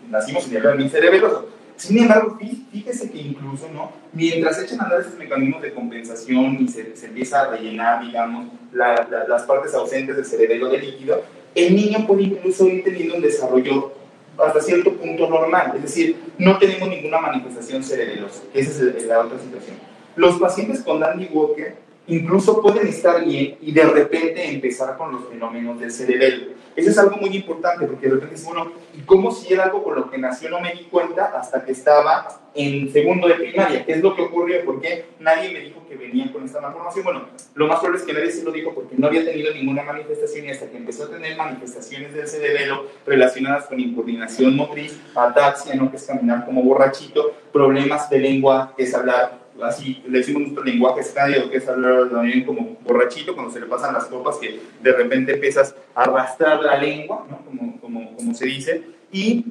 nacimos en el cerebeloso, sin embargo, fíjese que incluso, ¿no? Mientras echan a andar esos mecanismos de compensación y se, empieza a rellenar, digamos, las partes ausentes del cerebelo de líquido, el niño puede incluso ir teniendo un desarrollo hasta cierto punto normal, es decir, no tenemos ninguna manifestación cerebelosa. Esa es la otra situación. Los pacientes con Dandy Walker incluso pueden estar bien y de repente empezar con los fenómenos del cerebelo. Eso es algo muy importante porque de repente dice uno, ¿y cómo si era algo con lo que nació no me di cuenta hasta que estaba en segundo de primaria? ¿Qué es lo que ocurrió? ¿Por qué nadie me dijo que venía con esta malformación? Bueno, lo más probable es que nadie se lo dijo porque no había tenido ninguna manifestación y hasta que empezó a tener manifestaciones del cerebelo relacionadas con incoordinación motriz, ataxia, ¿no? que es caminar como borrachito, problemas de lengua, que es hablar así le decimos nuestro lenguaje estadio, que es hablar también como borrachito, cuando se le pasan las copas, que de repente empiezas a arrastrar la lengua, ¿no? como, como, como, se dice, y,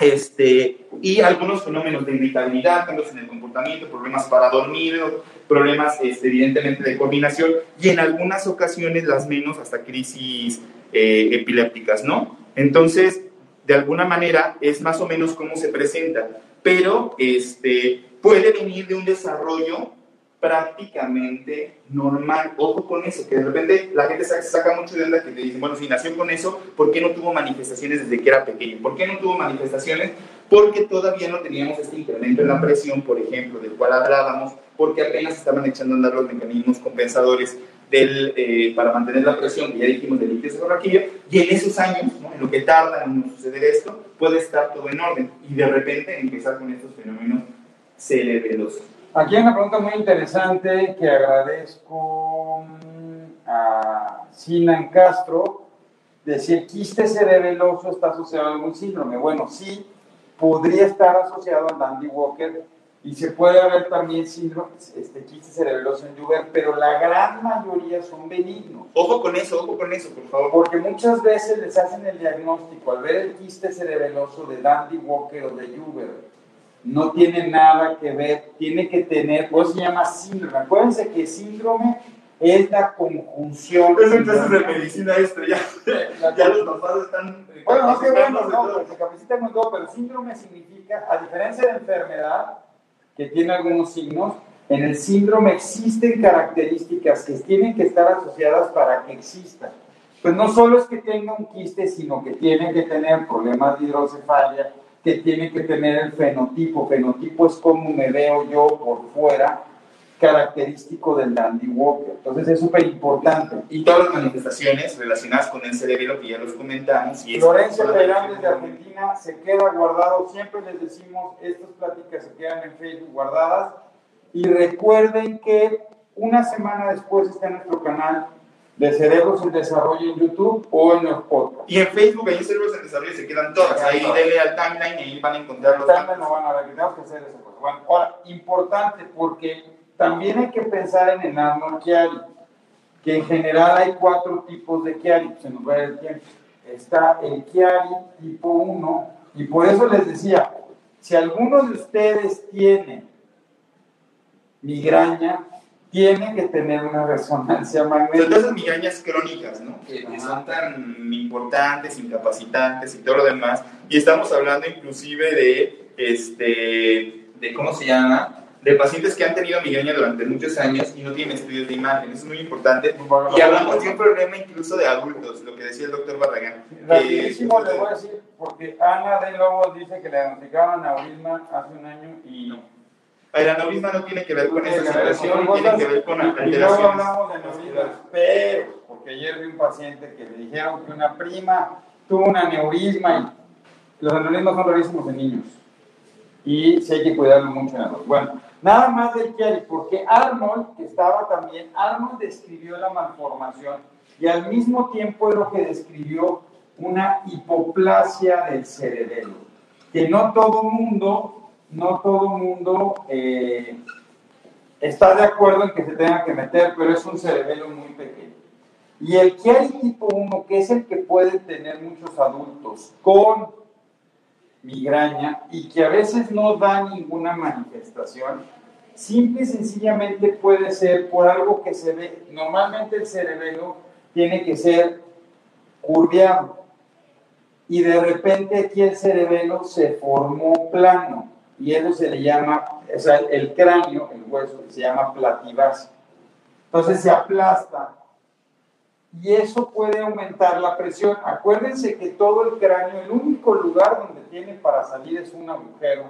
este, y algunos fenómenos de irritabilidad, cambios en el comportamiento, problemas para dormir, problemas este, evidentemente de coordinación, y en algunas ocasiones, las menos, hasta crisis eh, epilépticas, ¿no? Entonces, de alguna manera, es más o menos cómo se presenta, pero este, puede venir de un desarrollo prácticamente normal. Ojo con eso, que de repente la gente se saca mucho de onda que te dicen, bueno, si nació con eso, ¿por qué no tuvo manifestaciones desde que era pequeño? ¿Por qué no tuvo manifestaciones? Porque todavía no teníamos este incremento en la presión, por ejemplo, del cual hablábamos, porque apenas estaban echando a andar los mecanismos compensadores del, eh, para mantener la presión, que ya dijimos, del líquido cefalorraquídeo, y en esos años, en lo que tarda en suceder esto, puede estar todo en orden, y de repente empezar con estos fenómenos cerebelosos. Aquí hay una pregunta muy interesante que agradezco mm, a Sinan Castro. Decir, quiste cerebeloso está asociado a algún síndrome. Bueno, sí, podría estar asociado a Dandy Walker y se puede ver también síndrome, este, quiste cerebeloso en Juber, pero la gran mayoría son benignos. Ojo con eso, ojo con eso, por favor. Porque muchas veces les hacen el diagnóstico al ver el quiste cerebeloso de Dandy Walker o de Juber no tiene nada que ver, tiene que tener, pues se llama síndrome. Acuérdense que síndrome es la conjunción. Es entonces de medicina esto, ya, ya los papás están. Eh, bueno, no que bueno, no, se capacitan con todo, pero síndrome significa, a diferencia de enfermedad, que tiene algunos signos, en el síndrome existen características que tienen que estar asociadas para que exista. Pues no solo es que tenga un quiste, sino que tiene que tener problemas de hidrocefalia, que tiene que tener el fenotipo. Fenotipo es como me veo yo por fuera, característico del Dandy Walker. Entonces es súper importante. Y todas las manifestaciones relacionadas con el cerebro que ya los comentamos. Y Florencia Perán desde Argentina se queda guardado. Siempre les decimos, estas pláticas se quedan en Facebook guardadas. Y recuerden que una semana después está en nuestro canal de Cerebros en Desarrollo en YouTube o en los podcasts. Y en Facebook, ahí Cerebros en Desarrollo se quedan todas. Ahí denle al timeline y ahí van a encontrar los timeline no van a ver, tenemos que hacer esa cosa. Bueno, ahora, importante porque también hay que pensar en el Arnold Chiari, que en general hay cuatro tipos de Chiari, se nos va el tiempo. Está el Chiari tipo 1, y por eso les decía, si alguno de ustedes tiene migraña, tiene que tener una resonancia magnética. Son esas migrañas crónicas, ¿no? Que, son tan importantes, incapacitantes y todo lo demás. Y estamos hablando inclusive de, este, de ¿cómo se llama? De pacientes que han tenido migraña durante muchos años y no tienen estudios de imagen. Eso es muy importante. Y hablamos de un problema incluso de adultos, lo que decía el doctor Barragán. Rapidísimo le voy a decir, porque Ana de Lobos dice que le diagnosticaban aneurisma hace un año y... No el aneurisma no tiene que ver con esa situación, tiene que ver con alteraciones. Y luego hablamos de aneurisma, pero, porque ayer vi un paciente que le dijeron que una prima tuvo un aneurisma y los aneurismas son rarísimos en niños. Y sí hay que cuidarlo mucho en adultos. Bueno, nada más del Chiari, porque Arnold, que estaba también, Arnold describió la malformación y al mismo tiempo es lo que describió una hipoplasia del cerebelo, que no todo mundo no todo el mundo eh, está de acuerdo en que se tenga que meter, pero es un cerebelo muy pequeño. Y el que hay tipo 1, que es el que pueden tener muchos adultos con migraña y que a veces no da ninguna manifestación, simple y sencillamente puede ser por algo que se ve, normalmente el cerebelo tiene que ser curviado. Y de repente aquí el cerebelo se formó plano y eso se le llama, o el cráneo, el hueso, se llama plativas. Entonces se aplasta y eso puede aumentar la presión. Acuérdense que todo el cráneo, el único lugar donde tiene para salir es un agujero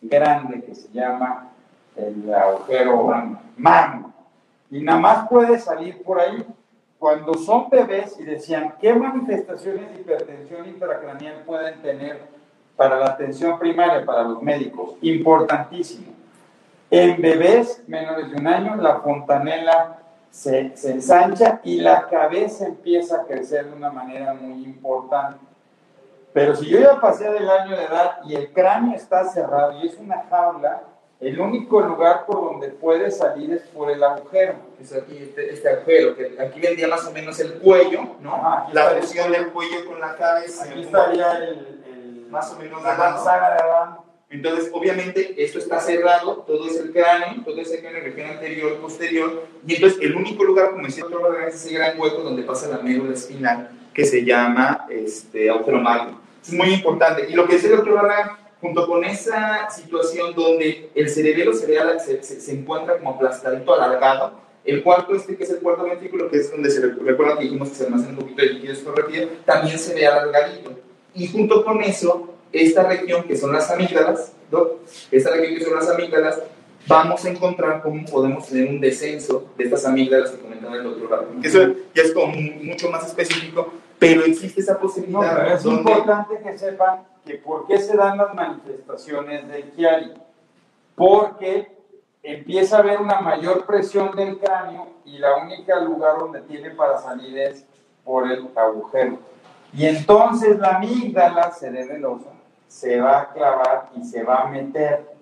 grande que se llama el agujero magno. Y nada más puede salir por ahí. Cuando son bebés y decían, ¿qué manifestaciones de hipertensión intracraneal pueden tener para la atención primaria, para los médicos, importantísimo. En bebés menores de un año, la fontanela se, se, ensancha y la cabeza empieza a crecer de una manera muy importante. Pero si yo ya pasé del año de edad y el cráneo está cerrado y es una jaula, el único lugar por donde puede salir es por el agujero. Es aquí este, este agujero, que aquí vendría más o menos el cuello, ¿no? la presión del cuello con la cabeza. Aquí estaría el, más o menos la manzana de. Entonces, obviamente, esto está cerrado, todo es el cráneo, todo es el cráneo, región anterior, posterior, y entonces el único lugar, como decía el doctor es ese gran hueco donde pasa la médula espinal, que se llama este, agujero. Es muy importante. Y lo que decía el doctor Barragán, junto con esa situación donde el cerebelo cerebral se, se, encuentra como aplastadito, alargado, el cuarto este, que es el cuarto ventrículo, que es donde se recuerda que dijimos que se almacena un poquito de líquido escorregido, también se ve alargadito. Y junto con eso, esta región que son las amígdalas, ¿no? esta región que son las amígdalas, vamos a encontrar cómo podemos tener un descenso de estas amígdalas que comentaba el doctor Eso ya es como mucho más específico, pero existe esa posibilidad. No, es importante que sepan que por qué se dan las manifestaciones del Chiari. Porque empieza a haber una mayor presión del cráneo y la única lugar donde tiene para salir es por el agujero. Y entonces la amígdala cerebelosa se va a clavar y se va a meter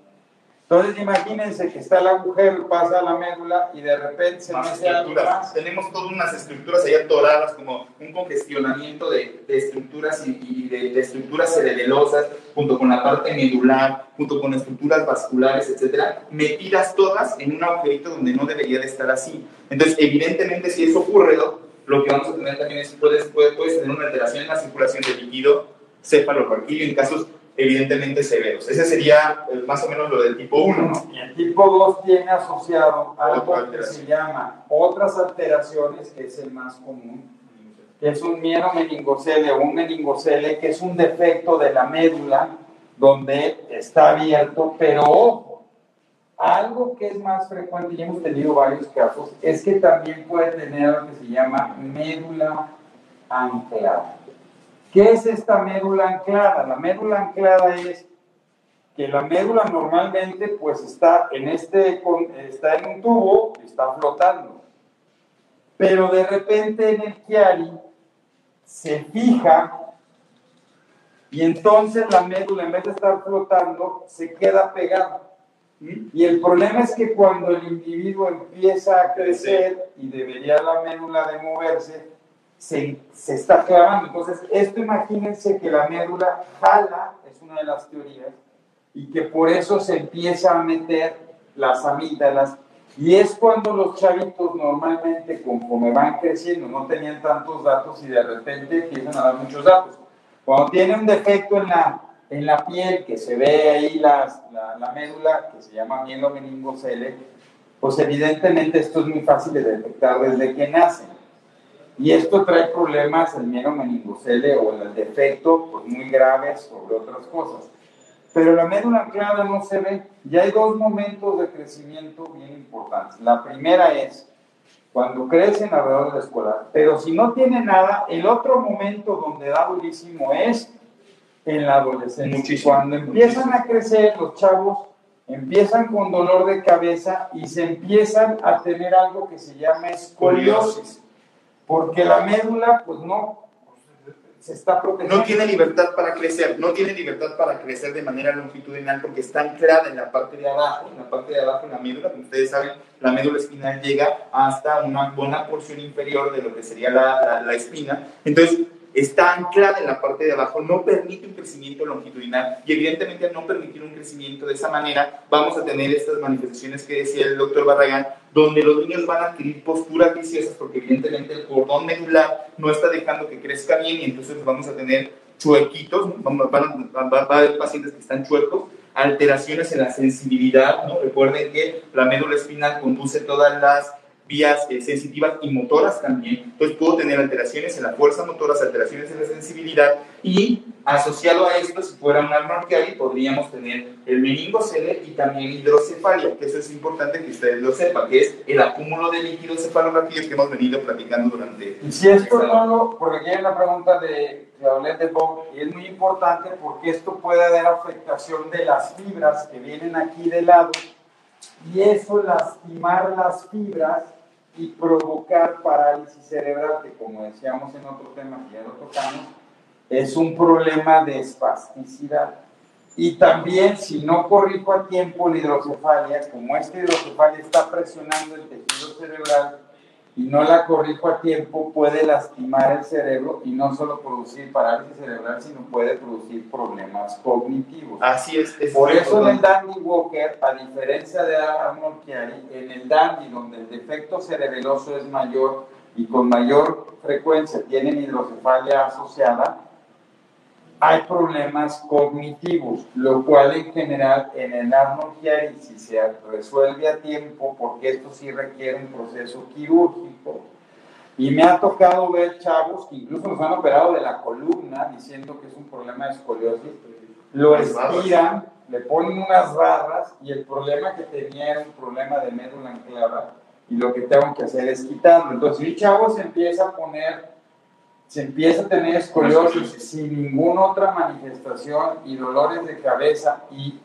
entonces imagínense que está el agujero, pasa la médula y de repente se más estructuras. Tenemos todas unas estructuras allá atoradas, como un congestionamiento de, estructuras y, de, estructuras cerebelosas, junto con la parte medular, junto con estructuras vasculares, etcétera, metidas todas en un agujerito donde no debería de estar así. Entonces, evidentemente, si eso ocurre, lo que vamos a tener también es, puedes, puedes, tener una alteración en la circulación del líquido cefalorraquídeo en casos evidentemente severos. Ese sería eh, más o menos lo del tipo 1. Y el tipo 2 tiene asociado algo que se llama otras alteraciones, que es el más común, que es un miedo meningocele o un meningocele, que es un defecto de la médula donde está abierto, pero algo que es más frecuente, y hemos tenido varios casos, es que también puede tener lo que se llama médula anclada. ¿Qué es esta médula anclada? La médula anclada es que la médula normalmente pues está en, este, está en un tubo, está flotando. Pero de repente en el Chiari se fija y entonces la médula en vez de estar flotando se queda pegada. Y el problema es que cuando el individuo empieza a crecer y debería la médula de moverse, se, se, está clavando. Entonces, esto imagínense que la médula jala, es una de las teorías, y que por eso se empieza a meter las amígdalas. Y es cuando los chavitos normalmente, conforme van creciendo, no tenían tantos datos y de repente empiezan a dar muchos datos. Cuando tiene un defecto en la, en la piel, que se ve ahí la, la, médula, que se llama mielomeningocele, pues evidentemente esto es muy fácil de detectar desde que nacen. Y esto trae problemas el miedo meningocele o el defecto pues, muy graves sobre otras cosas. Pero la médula anclada no se ve. Y hay dos momentos de crecimiento bien importantes. La primera es cuando crecen alrededor de la escuela. Pero si no tiene nada, el otro momento donde da durísimo es en la adolescencia. Cuando empiezan a crecer los chavos, empiezan con dolor de cabeza y se empiezan a tener algo que se llama escoliosis porque la médula, pues no, se está protegiendo. No tiene libertad para crecer, no tiene libertad para crecer de manera longitudinal porque está anclada en la parte de abajo, en la parte de abajo en la médula, como ustedes saben, la médula espinal llega hasta una buena porción inferior de lo que sería la, la, la espina. Entonces, está anclada en la parte de abajo, no permite un crecimiento longitudinal y evidentemente al no permitir un crecimiento de esa manera vamos a tener estas manifestaciones que decía el doctor Barragán, donde los niños van a adquirir posturas viciosas porque evidentemente el cordón medular no está dejando que crezca bien y entonces vamos a tener chuequitos, van a, va a haber pacientes que están chuecos, alteraciones en la sensibilidad, recuerden que la médula espinal conduce todas las vías eh, sensitivas y motoras también. Entonces puedo tener alteraciones en la fuerza motora, alteraciones en la sensibilidad y asociado a esto, si fuera un alma podríamos tener el meningocele y también hidrocefalia, que eso es importante que ustedes lo sepan, que es el acúmulo de líquido cefalorraquídeo que hemos venido platicando durante... Y si esto no lo, porque aquí hay una pregunta de de Bob, y es muy importante porque esto puede haber afectación de las fibras que vienen aquí de lado, y eso lastimar las fibras y provocar parálisis cerebral, que como decíamos en otro tema que ya lo tocamos, es un problema de espasticidad. Y también si no corrijo a tiempo la hidrocefalia, como esta hidrocefalia está presionando el tejido cerebral, y no la corrijo a tiempo, puede lastimar el cerebro y no solo producir parálisis cerebral, sino puede producir problemas cognitivos. Así es. Por eso en el Dandy Walker, a diferencia de Arnold Chiari, en el Dandy, donde el defecto cerebeloso es mayor y con mayor frecuencia tienen hidrocefalia asociada, hay problemas cognitivos, lo cual en general en el Chiari, si se resuelve a tiempo, porque esto sí requiere un proceso quirúrgico, y me ha tocado ver chavos que incluso nos han operado de la columna diciendo que es un problema de escoliosis, lo estiran, le ponen unas barras y el problema que tenía era un problema de médula anclada y lo que tengo que hacer es quitarlo. Entonces, mi chavo se empieza a poner se empieza a tener escoliosis sin ninguna otra manifestación y dolores de cabeza y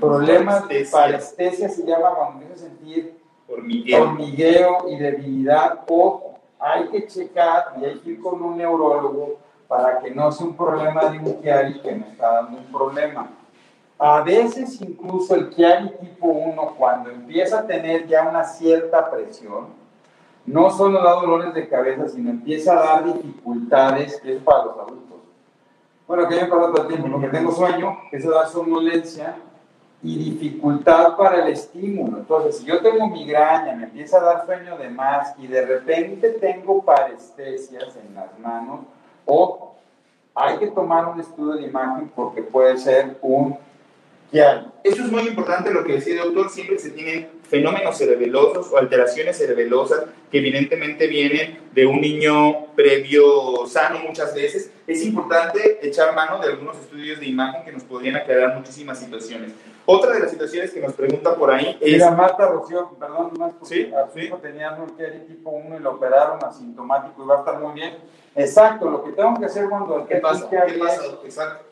problemas, de parestesia se llama cuando empieza a sentir hormigueo. y debilidad. Ojo, hay que checar y hay que ir con un neurólogo para que no sea un problema de un Chiari que me está dando un problema. A veces incluso el Chiari tipo 1, cuando empieza a tener ya una cierta presión, no solo da dolores de cabeza, sino empieza a dar dificultades, que es para los adultos. Bueno, que me pasa todo el tiempo, porque tengo sueño, eso da somnolencia y dificultad para el estímulo. Entonces, si yo tengo migraña, me empieza a dar sueño de más y de repente tengo parestesias en las manos, ojo, hay que tomar un estudio de imagen porque puede ser un eso es muy importante lo que decía el doctor, siempre se tienen fenómenos cerebelosos o alteraciones cerebelosas que evidentemente vienen de un niño previo sano muchas veces. Es importante echar mano de algunos estudios de imagen que nos podrían aclarar muchísimas situaciones. Otra de las situaciones que nos pregunta por ahí es... Mira, Marta Rocío, perdón, más ¿Sí? a su hijo tenía tipo 1 y lo operaron asintomático y va a estar muy bien. Exacto, lo que tengo que hacer cuando el ¿Qué pasa? ¿Qué pasa? Exacto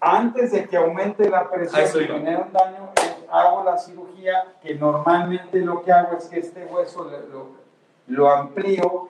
antes de que aumente la presión y genere un daño, hago la cirugía, que normalmente lo que hago es que este hueso lo, lo amplío,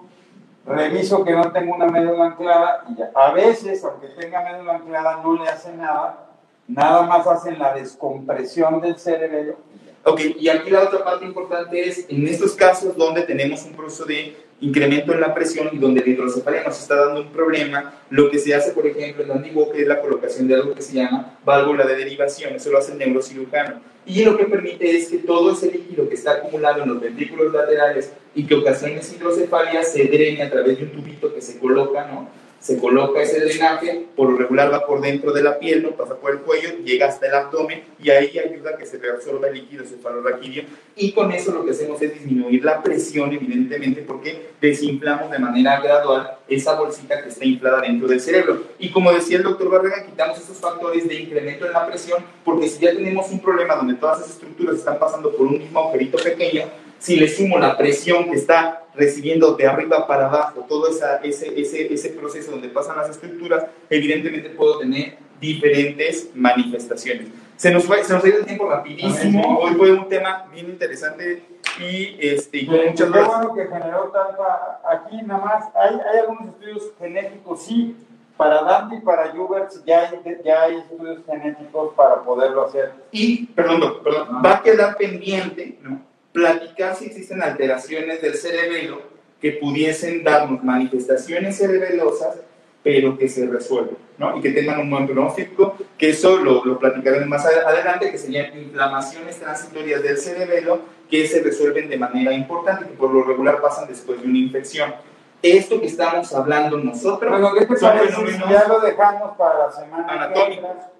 reviso que no tenga una médula anclada y ya. A veces, aunque tenga médula anclada, no le hace nada, nada más hacen la descompresión del cerebro. Ok, y aquí la otra parte importante es, en estos casos donde tenemos un proceso de incremento en la presión y donde la hidrocefalia nos está dando un problema, lo que se hace, por ejemplo, en Andy Walker es la colocación de algo que se llama válvula de derivación, eso lo hace el neurocirujano. Y lo que permite es que todo ese líquido que está acumulado en los ventrículos laterales y que ocasiona hidrocefalia se drene a través de un tubito que se coloca, ¿no? Se coloca ese drenaje, por lo regular va por dentro de la piel, no pasa por el cuello, llega hasta el abdomen y ahí ayuda a que se reabsorba el líquido cefalorraquídeo y con eso lo que hacemos es disminuir la presión evidentemente porque desinflamos de manera gradual esa bolsita que está inflada dentro del cerebro. Y como decía el doctor Barrera, quitamos esos factores de incremento en la presión porque si ya tenemos un problema donde todas esas estructuras están pasando por un mismo agujerito pequeño, si le sumo la presión que está recibiendo de arriba para abajo todo esa, ese, ese, ese proceso donde pasan las estructuras, evidentemente puedo tener diferentes manifestaciones. Se nos, fue, se nos ha ido el tiempo rapidísimo. Hoy fue un tema bien interesante y, este, y con muchas gracias. bueno que generó tanta. Aquí nada más hay, hay algunos estudios genéticos, sí. Para Dandy y para Hubert ya hay, ya hay estudios genéticos para poderlo hacer. Y, perdón, perdón, va a quedar pendiente, ¿no? Platicar si existen alteraciones del cerebelo que pudiesen darnos manifestaciones cerebelosas, pero que se resuelven, ¿no? Y que tengan un buen pronóstico, que eso lo, lo platicaremos más adelante, que serían inflamaciones transitorias del cerebelo que se resuelven de manera importante, que por lo regular pasan después de una infección. Esto que estamos hablando nosotros bueno, ¿qué te ya lo dejamos para la semana anatómica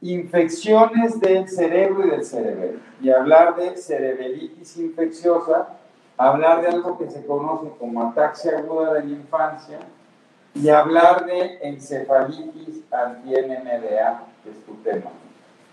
infecciones del cerebro y del cerebelo. Y hablar de cerebelitis infecciosa, hablar de algo que se conoce como ataxia aguda de la infancia y hablar de encefalitis anti-NMDA, que es tu tema.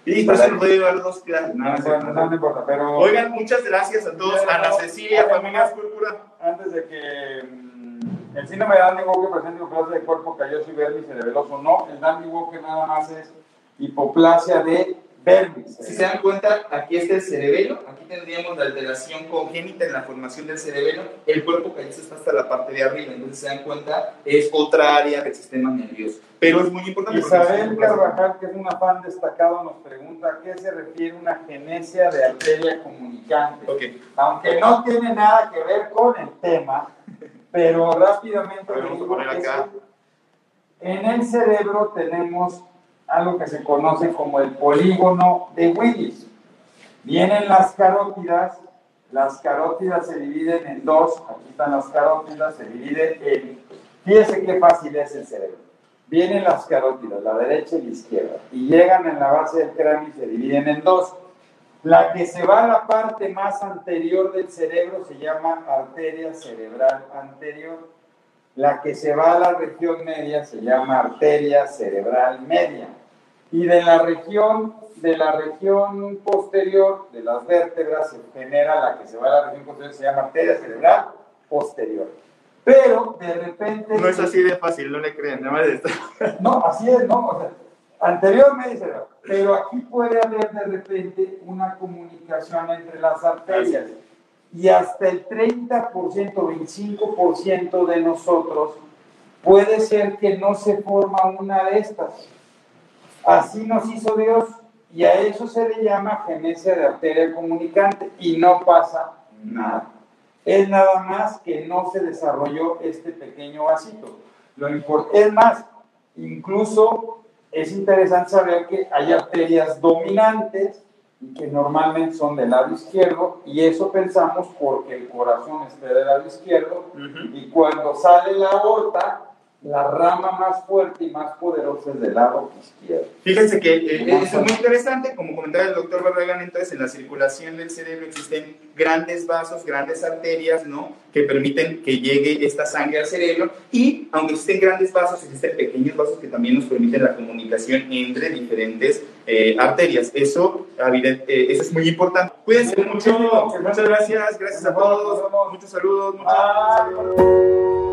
Y pues se puede llevar dos clases. No, no, no, importa, pero... Oigan, muchas gracias a todos. Ana Cecilia, familia Púrpura. Antes de que mm, el síndrome de Dandy Walker presente clase de cuerpo calloso y vermis cerebeloso, no, el Dandy Walker nada más es hipoplasia de vermis. Si se dan cuenta, aquí está el cerebelo, aquí tendríamos la alteración congénita en la formación del cerebelo, el cuerpo calloso está hasta la parte de arriba, entonces se dan cuenta, es otra área del sistema nervioso. Pero es muy importante. Isabel Carvajal, que es una fan destacado, nos pregunta a qué se refiere una genesia de arteria comunicante. Okay. Aunque no tiene nada que ver con el tema, pero rápidamente en el cerebro tenemos algo que se conoce como el polígono de Willis. Vienen las carótidas, las carótidas se dividen en dos, aquí están las carótidas, se dividen en, fíjese qué fácil es el cerebro. vienen las carótidas, la derecha y la izquierda, y llegan en la base del cráneo y se dividen en dos. La que se va a la parte más anterior del cerebro se llama arteria cerebral anterior. La que se va a la región media se llama arteria cerebral media. Y de la región de la región posterior de las vértebras se genera la que se va a la región posterior se llama arteria cerebral posterior. Pero de repente no es así de fácil, no le crean, nada más esto. No, así es, no, o sea, anterior media cerebral. Pero aquí puede haber de repente una comunicación entre las arterias y hasta el 30%, 25% de nosotros puede ser que no se forma una de estas. Así nos hizo Dios y a eso se le llama genesia de arteria comunicante y no pasa nada. Es nada más que no se desarrolló este pequeño vasito. Lo es más, incluso es interesante saber que hay arterias dominantes y que normalmente son del lado izquierdo, y eso pensamos porque el corazón está del lado izquierdo, y cuando sale la aorta, la rama más fuerte y más poderosa es del lado izquierdo. Fíjense que eh, eso es muy interesante, como comentaba el doctor Barragán, entonces en la circulación del cerebro existen grandes vasos, grandes arterias, ¿no? Que permiten que llegue esta sangre al cerebro y aunque existen grandes vasos, existen pequeños vasos que también nos permiten la comunicación entre diferentes eh, arterias. Eso, eh, eso es muy importante. Cuídense mucho, muchas gracias, gracias a todos, muchos saludos, muchos saludos.